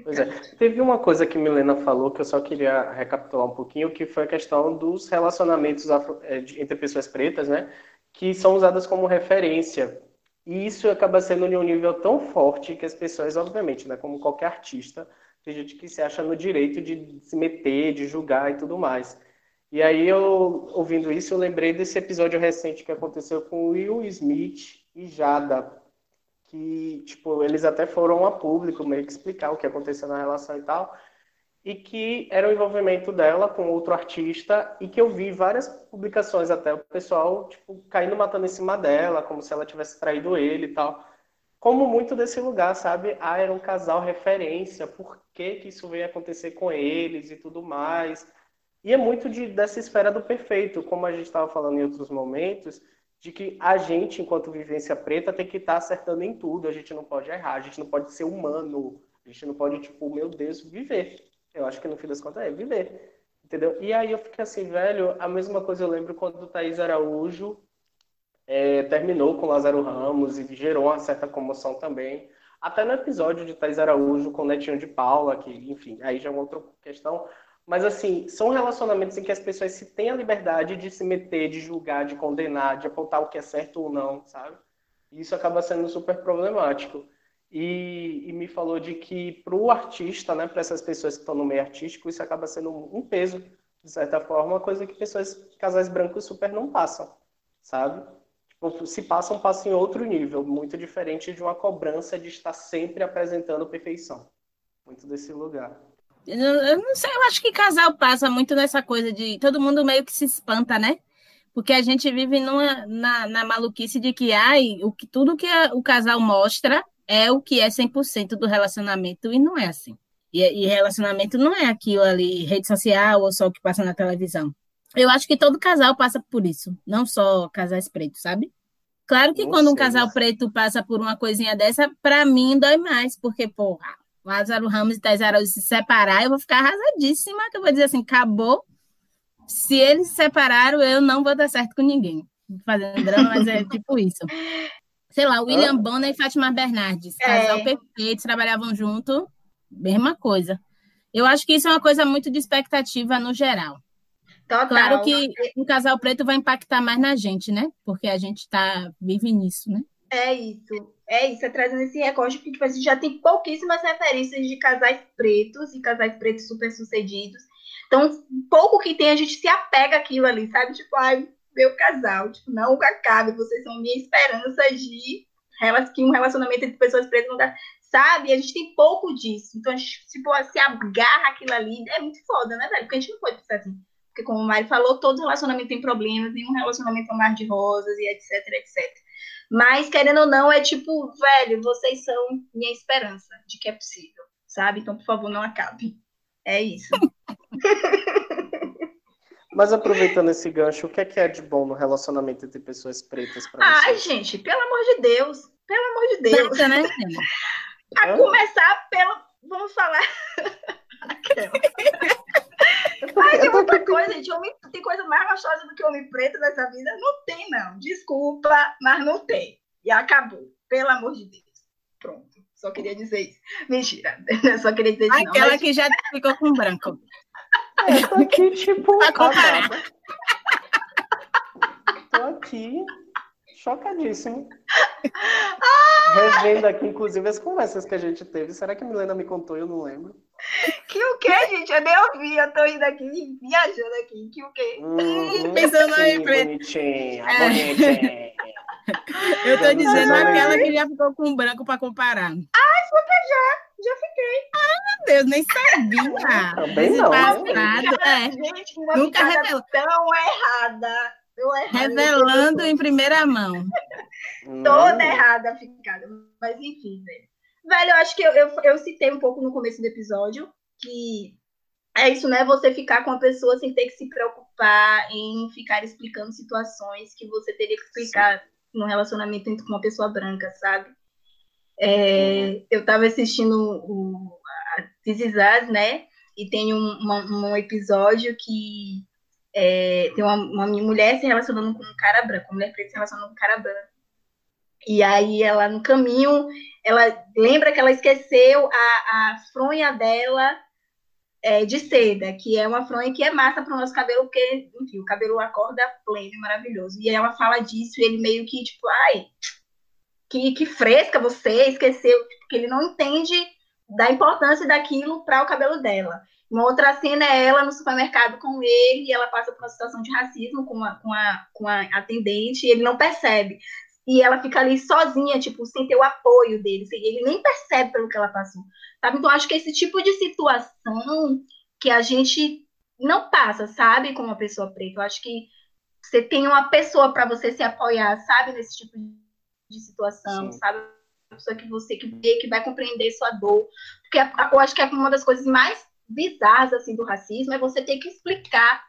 [SPEAKER 3] Pois é. Teve uma coisa que Milena falou que eu só queria recapitular um pouquinho, que foi a questão dos relacionamentos afro, é, entre pessoas pretas, né? Que são usadas como referência. E isso acaba sendo em um nível tão forte que as pessoas, obviamente, né, como qualquer artista, tem gente que se acha no direito de se meter, de julgar e tudo mais. E aí, eu, ouvindo isso, eu lembrei desse episódio recente que aconteceu com Will Smith e Jada, que, tipo, eles até foram a público meio que explicar o que aconteceu na relação e tal, e que era o envolvimento dela com outro artista, e que eu vi várias publicações até, o pessoal, tipo, caindo matando em cima dela, como se ela tivesse traído ele e tal como muito desse lugar, sabe? Ah, era um casal referência, por que, que isso veio acontecer com eles e tudo mais. E é muito de, dessa esfera do perfeito, como a gente estava falando em outros momentos, de que a gente, enquanto vivência preta, tem que estar tá acertando em tudo, a gente não pode errar, a gente não pode ser humano, a gente não pode, tipo, meu Deus, viver. Eu acho que no fim das contas é viver. Entendeu? E aí eu fiquei assim, velho, a mesma coisa eu lembro quando o Thaís Araújo é, terminou com Lázaro Ramos e gerou uma certa comoção também. Até no episódio de Thais Araújo com o Netinho de Paula, que, enfim, aí já é uma outra questão. Mas, assim, são relacionamentos em que as pessoas se têm a liberdade de se meter, de julgar, de condenar, de apontar o que é certo ou não, sabe? E isso acaba sendo super problemático. E, e me falou de que para o artista, né, para essas pessoas que estão no meio artístico, isso acaba sendo um peso, de certa forma, uma coisa que pessoas, casais brancos super não passam, sabe? se passa um passo em outro nível, muito diferente de uma cobrança de estar sempre apresentando perfeição. Muito desse lugar.
[SPEAKER 2] Eu não sei, eu acho que casal passa muito nessa coisa de todo mundo meio que se espanta, né? Porque a gente vive numa, na, na maluquice de que ai, o que, tudo que a, o casal mostra é o que é 100% do relacionamento, e não é assim. E, e relacionamento não é aquilo ali, rede social ou só o que passa na televisão. Eu acho que todo casal passa por isso, não só casais pretos, sabe? Claro que não quando sei. um casal preto passa por uma coisinha dessa, para mim dói mais, porque, porra, Lázaro Ramos e Thais Araújo se separar, eu vou ficar arrasadíssima, que eu vou dizer assim, acabou. Se eles se separaram, eu não vou dar certo com ninguém. Fazendo drama, mas é tipo isso. Sei lá, William ah. Bonner e Fátima Bernardes, casal é. perfeito, trabalhavam junto, mesma coisa. Eu acho que isso é uma coisa muito de expectativa no geral. Total. Claro que um casal preto vai impactar mais na gente, né? Porque a gente tá, vive nisso, né?
[SPEAKER 4] É isso. É isso, é trazendo esse recorte, porque tipo, a gente já tem pouquíssimas referências de casais pretos e casais pretos super sucedidos. Então, pouco que tem, a gente se apega àquilo ali, sabe? Tipo, ai, meu casal, tipo, não acabe, vocês são minha esperança de que um relacionamento entre pessoas pretas não dá. Sabe? A gente tem pouco disso. Então, a gente tipo, se agarra aquilo ali, é muito foda, né, velho? Porque a gente não pode pensar assim. Porque, como o Mari falou, todo relacionamento tem problemas, nenhum relacionamento é um mar de rosas e etc, etc. Mas, querendo ou não, é tipo, velho, vocês são minha esperança de que é possível, sabe? Então, por favor, não acabe. É isso.
[SPEAKER 3] Mas aproveitando esse gancho, o que é que é de bom no relacionamento entre pessoas pretas para
[SPEAKER 4] você? Ai, gente, pelo amor de Deus. Pelo amor de Deus. né? A começar pelo. Vamos falar. Aquela. Mas tem muita coisa, gente. Homem, tem coisa mais gostosa do que homem preto nessa vida? Não tem, não. Desculpa, mas não tem. E acabou. Pelo amor de Deus. Pronto. Só queria dizer isso. Mentira. Só queria dizer isso.
[SPEAKER 2] Aquela não, mas... que já ficou com branco.
[SPEAKER 3] É, tô aqui, tipo. Comparar. Tô aqui chocadíssimo. Revendo aqui, inclusive, as conversas que a gente teve. Será que a Milena me contou? Eu não lembro.
[SPEAKER 4] Que o quê, gente? Eu nem ouvi. Eu tô indo aqui, viajando aqui. Que o quê?
[SPEAKER 2] Uhum, Pensando
[SPEAKER 3] em bonitinha, é. bonitinha.
[SPEAKER 2] Eu tô dizendo aquela que já ficou com branco pra comparar.
[SPEAKER 4] Ai, super já. Já fiquei.
[SPEAKER 2] Ai, meu Deus, nem sabia.
[SPEAKER 3] Também não. Passado,
[SPEAKER 4] é. Gente, uma Nunca revelou. tão errada
[SPEAKER 2] Revelando em primeira mão.
[SPEAKER 4] Toda errada ficada. Mas enfim, velho. Velho, eu acho que eu, eu, eu citei um pouco no começo do episódio que é isso, né? Você ficar com a pessoa sem ter que se preocupar em ficar explicando situações que você teria que explicar Sim. no relacionamento com uma pessoa branca, sabe? É. Eu tava assistindo o, This né? E tem um, um episódio que é, tem uma, uma, mulher se relacionando com um cara branco, uma mulher preta se relacionando com um cara branco. E aí ela, no caminho, ela lembra que ela esqueceu a, a fronha dela é, de seda, que é uma fronha que é massa para o nosso cabelo, porque, enfim, o cabelo acorda pleno e maravilhoso. E ela fala disso e ele meio que, tipo, ai, que, que fresca você, esqueceu, porque ele não entende da importância daquilo para o cabelo dela. Uma outra cena é ela no supermercado com ele e ela passa por uma situação de racismo com a, com a, com a atendente e ele não percebe. E ela fica ali sozinha, tipo, sem ter o apoio dele. Ele nem percebe pelo que ela passou. Sabe? Então, acho que esse tipo de situação que a gente não passa, sabe, com uma pessoa preta. Eu acho que você tem uma pessoa para você se apoiar, sabe, nesse tipo de situação, Sim. sabe? Uma pessoa que você que vê, que vai compreender sua dor. Porque eu acho que é uma das coisas mais bizarras assim do racismo é você ter que explicar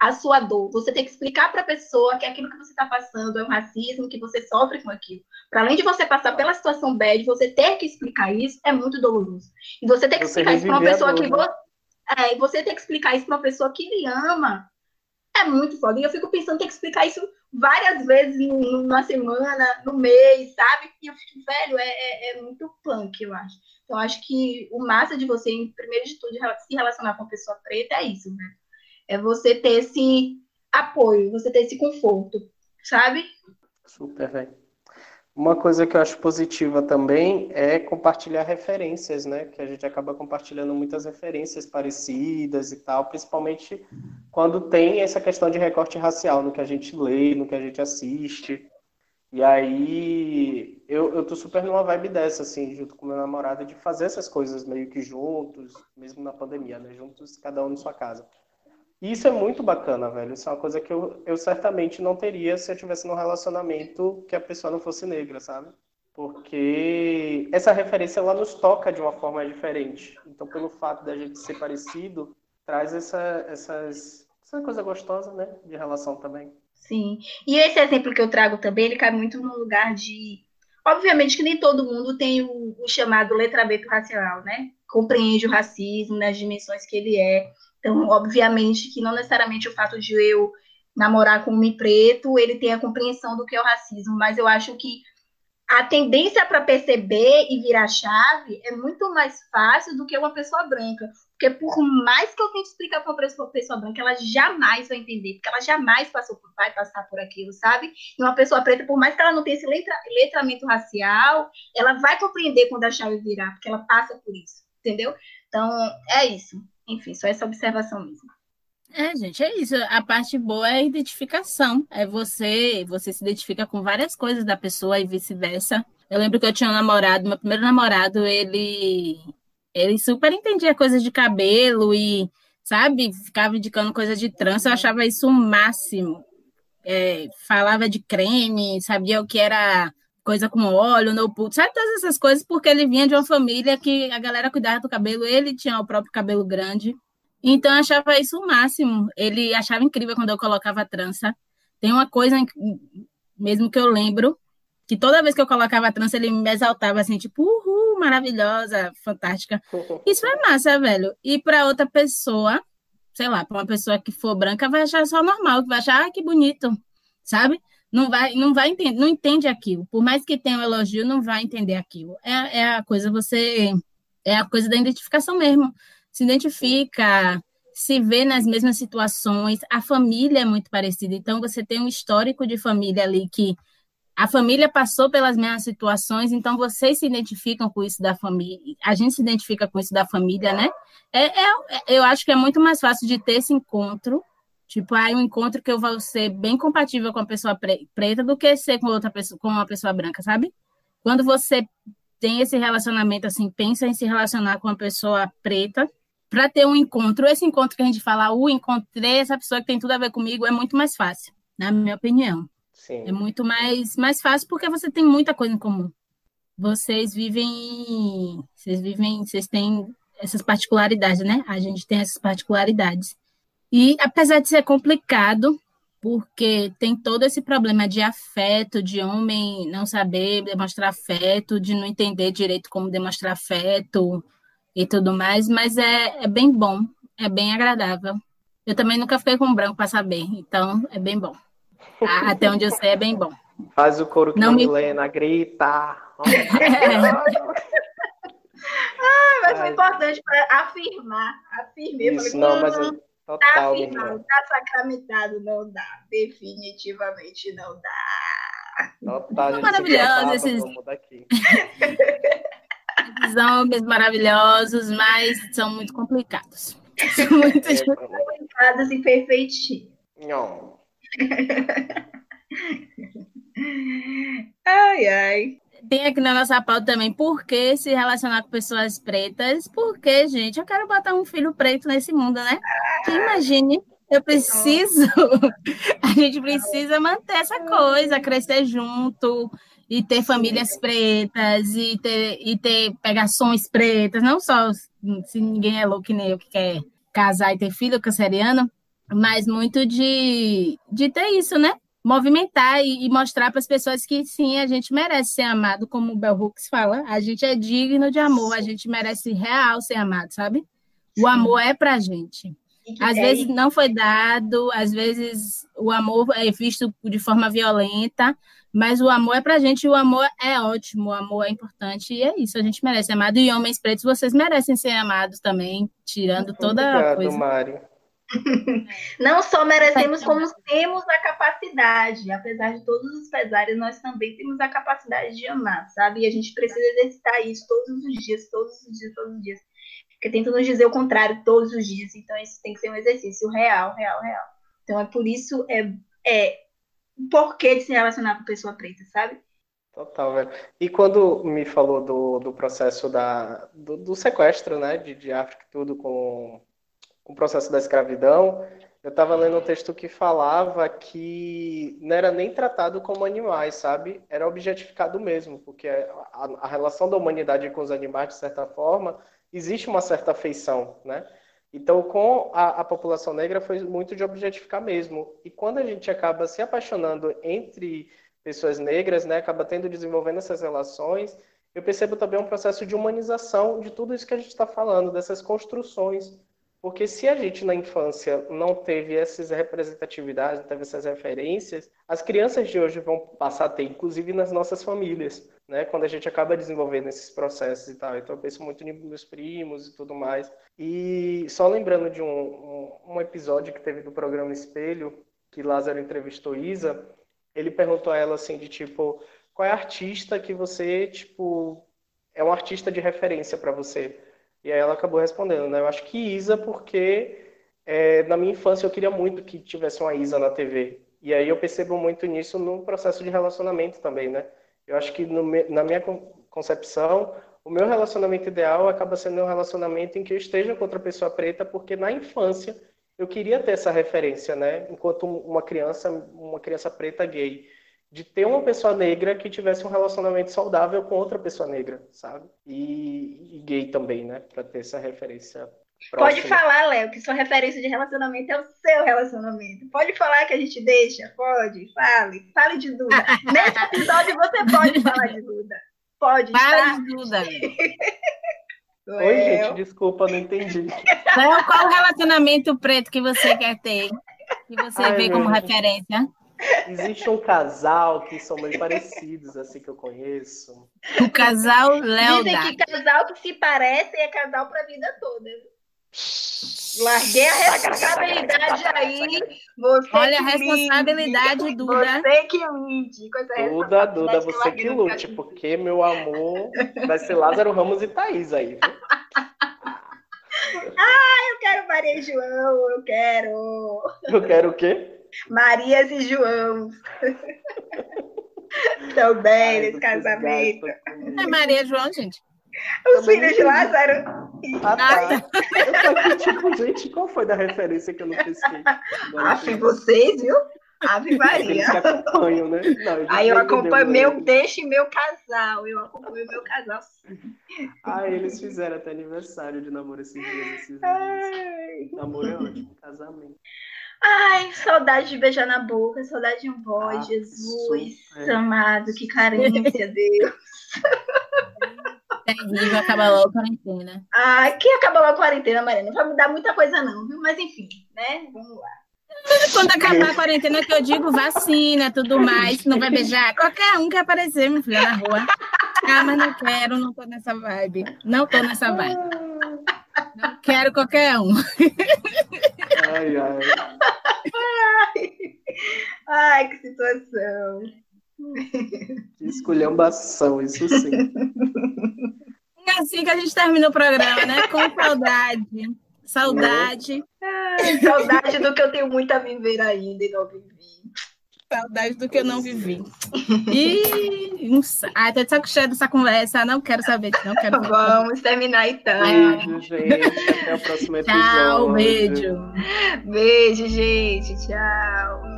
[SPEAKER 4] a sua dor. Você tem que explicar para a pessoa que aquilo que você está passando é um racismo, que você sofre com aquilo. Para além de você passar pela situação bad, você ter que explicar isso é muito doloroso. E você tem que você explicar isso para uma pessoa que você, é, você tem que explicar isso para uma pessoa que lhe ama. É muito foda. E eu fico pensando, tem que explicar isso várias vezes numa semana, no mês, sabe? E eu fico, velho, é, é, é muito punk, eu acho. Então, acho que o massa de você, primeiro de tudo, se relacionar com uma pessoa preta é isso, né? É você ter esse apoio, você ter esse conforto, sabe?
[SPEAKER 3] Super, velho. Uma coisa que eu acho positiva também é compartilhar referências, né? Que a gente acaba compartilhando muitas referências parecidas e tal, principalmente quando tem essa questão de recorte racial no que a gente lê, no que a gente assiste. E aí eu, eu tô super numa vibe dessa, assim, junto com meu namorado, de fazer essas coisas meio que juntos, mesmo na pandemia, né? Juntos, cada um em sua casa. E isso é muito bacana, velho. Isso é uma coisa que eu, eu certamente não teria se eu tivesse num relacionamento que a pessoa não fosse negra, sabe? Porque essa referência ela nos toca de uma forma diferente. Então, pelo fato da gente ser parecido, traz essa, essas, essa coisa gostosa, né? De relação também.
[SPEAKER 4] Sim. E esse exemplo que eu trago também, ele cai muito no lugar de. Obviamente que nem todo mundo tem o, o chamado letramento racial, né? Compreende o racismo nas dimensões que ele é. Então, obviamente que não necessariamente o fato de eu namorar com um homem preto, ele tem a compreensão do que é o racismo, mas eu acho que a tendência para perceber e virar chave é muito mais fácil do que uma pessoa branca. Porque por mais que eu tente explicar para uma pessoa, branca, ela jamais vai entender, porque ela jamais passou por, vai passar por aquilo, sabe? E uma pessoa preta, por mais que ela não tenha esse letra, letramento racial, ela vai compreender quando a chave virar, porque ela passa por isso, entendeu? Então, é isso. Enfim, só essa observação mesmo.
[SPEAKER 2] É, gente, é isso. A parte boa é a identificação. É você, você se identifica com várias coisas da pessoa e vice-versa. Eu lembro que eu tinha um namorado, meu primeiro namorado, ele ele super entendia coisas de cabelo e, sabe, ficava indicando coisas de trança, eu achava isso o máximo. É, falava de creme, sabia o que era coisa com óleo, no puto, sabe todas essas coisas, porque ele vinha de uma família que a galera cuidava do cabelo, ele tinha o próprio cabelo grande. Então eu achava isso o máximo. Ele achava incrível quando eu colocava trança. Tem uma coisa mesmo que eu lembro que toda vez que eu colocava trança ele me exaltava assim, tipo, uhul, maravilhosa, fantástica. Isso é massa, velho. E para outra pessoa, sei lá, para uma pessoa que for branca vai achar só normal, vai achar ah, que bonito, sabe? Não vai, não vai entender, não entende aquilo. Por mais que tenha um elogio, não vai entender aquilo. É, é a coisa você é a coisa da identificação mesmo se identifica, se vê nas mesmas situações, a família é muito parecida. Então, você tem um histórico de família ali que a família passou pelas mesmas situações, então vocês se identificam com isso da família, a gente se identifica com isso da família, né? É, é, eu acho que é muito mais fácil de ter esse encontro, tipo, aí um encontro que eu vou ser bem compatível com a pessoa preta do que ser com outra pessoa, com uma pessoa branca, sabe? Quando você tem esse relacionamento assim, pensa em se relacionar com uma pessoa preta, para ter um encontro. Esse encontro que a gente fala, o encontrei essa pessoa que tem tudo a ver comigo, é muito mais fácil, na minha opinião. Sim. É muito mais, mais fácil porque você tem muita coisa em comum. Vocês vivem, vocês vivem, vocês têm essas particularidades, né? A gente tem essas particularidades. E apesar de ser complicado, porque tem todo esse problema de afeto, de homem não saber demonstrar afeto, de não entender direito como demonstrar afeto, e tudo mais, mas é, é bem bom, é bem agradável. Eu também nunca fiquei com branco para saber, então é bem bom. Até onde eu sei é bem bom.
[SPEAKER 3] Faz o coro que Não a me... Milena grita.
[SPEAKER 4] ah, mas foi importante para afirmar. Afirmei.
[SPEAKER 3] Isso, não, mas eu...
[SPEAKER 4] Total, tá afirmado, tá sacramentado, não dá. Definitivamente não dá.
[SPEAKER 3] Total,
[SPEAKER 2] Maravilhoso esses. Esses homens maravilhosos, mas são muito complicados. São muito
[SPEAKER 4] é, complicados e perfeitinhos.
[SPEAKER 3] Não.
[SPEAKER 4] ai, ai.
[SPEAKER 2] Tem aqui na nossa pauta também por que se relacionar com pessoas pretas. Porque, gente, eu quero botar um filho preto nesse mundo, né? Que imagine, eu preciso, a gente precisa manter essa coisa, crescer junto, e ter famílias pretas e ter, e ter pegações pretas, não só se ninguém é louco nem eu que quer casar e ter filho canceriano, mas muito de, de ter isso, né? Movimentar e, e mostrar para as pessoas que sim, a gente merece ser amado, como o Bell Hooks fala, a gente é digno de amor, a gente merece real ser amado, sabe? O amor é para a gente. Às vezes não foi dado, às vezes o amor é visto de forma violenta, mas o amor é pra gente, o amor é ótimo, o amor é importante e é isso, a gente merece ser amado. E homens pretos, vocês merecem ser amados também, tirando Muito toda obrigado, a coisa.
[SPEAKER 3] Mário.
[SPEAKER 4] Não só merecemos, como temos a capacidade. Apesar de todos os pesares, nós também temos a capacidade de amar, sabe? E a gente precisa exercitar isso todos os dias, todos os dias, todos os dias. Porque tenta nos dizer o contrário todos os dias. Então, isso tem que ser um exercício real, real, real. Então, é por isso, é, é porquê de se relacionar com pessoa preta, sabe?
[SPEAKER 3] Total, velho. E quando me falou do, do processo da, do, do sequestro, né, de, de África e tudo com, com o processo da escravidão, eu estava lendo um texto que falava que não era nem tratado como animais, sabe? Era objetificado mesmo, porque a, a relação da humanidade com os animais, de certa forma, existe uma certa afeição, né? Então, com a, a, população negra foi muito de objetificar mesmo. E quando a gente acaba se apaixonando entre pessoas negras, né, acaba tendo desenvolvendo essas relações, eu percebo também um processo de humanização de tudo isso que a gente está falando, dessas construções. Porque se a gente na infância não teve essas representatividades, não teve essas referências, as crianças de hoje vão passar a ter, inclusive nas nossas famílias. né? Quando a gente acaba desenvolvendo esses processos e tal. Então eu penso muito nos meus primos e tudo mais. E só lembrando de um, um, um episódio que teve do programa Espelho, que Lázaro entrevistou Isa, ele perguntou a ela assim de tipo, qual é a artista que você, tipo, é um artista de referência para você? E aí ela acabou respondendo, né? Eu acho que Isa, porque é, na minha infância eu queria muito que tivesse uma Isa na TV. E aí eu percebo muito nisso no processo de relacionamento também, né? Eu acho que no, na minha concepção, o meu relacionamento ideal acaba sendo um relacionamento em que eu esteja com outra pessoa preta, porque na infância eu queria ter essa referência, né? Enquanto uma criança, uma criança preta gay, de ter uma pessoa negra que tivesse um relacionamento saudável com outra pessoa negra, sabe? E, e gay também, né? Para ter essa referência.
[SPEAKER 4] Próxima. Pode falar, Léo, que sua referência de relacionamento é o seu relacionamento. Pode falar que a gente deixa? Pode, fale. Fale de Duda. Nesse episódio você pode falar de Duda. Pode.
[SPEAKER 2] Fala tá? de Duda.
[SPEAKER 3] Oi, gente, desculpa, não entendi.
[SPEAKER 2] Léo, qual o relacionamento preto que você quer ter? Que você Ai, vê como referência?
[SPEAKER 3] Existe um casal que são meio parecidos, assim, que eu conheço.
[SPEAKER 2] O casal Léo
[SPEAKER 4] Dizem que casal que se parece é casal para a vida toda. Larguei a responsabilidade aí. Você
[SPEAKER 2] Olha a responsabilidade, Duda.
[SPEAKER 4] Você que lide.
[SPEAKER 3] Duda, Duda, você que lute, porque meu amor vai ser Lázaro Ramos e Thaís aí. Viu?
[SPEAKER 4] ah, eu quero Maria João, eu quero.
[SPEAKER 3] Eu quero o quê?
[SPEAKER 4] Marias e João. Também nesse casamento.
[SPEAKER 2] É Maria e João, gente.
[SPEAKER 4] Os Também filhos de Lázaro.
[SPEAKER 3] Ah, tá. Eu tô aqui, tipo, gente, qual foi da referência que eu não pesquei?
[SPEAKER 4] Acho vocês, viu? Ave Maria. Eles
[SPEAKER 3] acompanham, né? Não,
[SPEAKER 4] Aí eu acompanho meu, deixe meu casal. Eu acompanho meu casal.
[SPEAKER 3] Ah, eles fizeram até aniversário de namoro esses dias. Esses dias. Namoro é ótimo, casamento.
[SPEAKER 4] Ai, saudade de beijar na boca, saudade de um boy, ah, Jesus amado, que carência, Deus.
[SPEAKER 2] Terrível, acaba logo a quarentena.
[SPEAKER 4] Ai, que acaba logo a quarentena, Maria? Não vai mudar muita coisa, não, viu? Mas enfim, né? Vamos lá.
[SPEAKER 2] Quando acabar a quarentena, que eu digo vacina, tudo mais, não vai beijar. Qualquer um que aparecer, meu filho, na rua. Ah, mas não quero, não tô nessa vibe. Não tô nessa vibe. Não quero qualquer um.
[SPEAKER 3] Ai, ai.
[SPEAKER 4] Ai, ai que situação.
[SPEAKER 3] Que esculhambação, isso sim.
[SPEAKER 2] É assim que a gente termina o programa, né? Com saudade. Saudade.
[SPEAKER 4] Ai, saudade do que eu tenho muito a viver ainda e não vivi.
[SPEAKER 2] Saudade do que eu não vivi. E ah, tô de saco cheio dessa conversa. Não quero saber. Não quero
[SPEAKER 4] saber. Vamos terminar então.
[SPEAKER 3] Beijo, gente. Até o próximo episódio.
[SPEAKER 2] Tchau, beijo.
[SPEAKER 4] Beijo, gente. Tchau.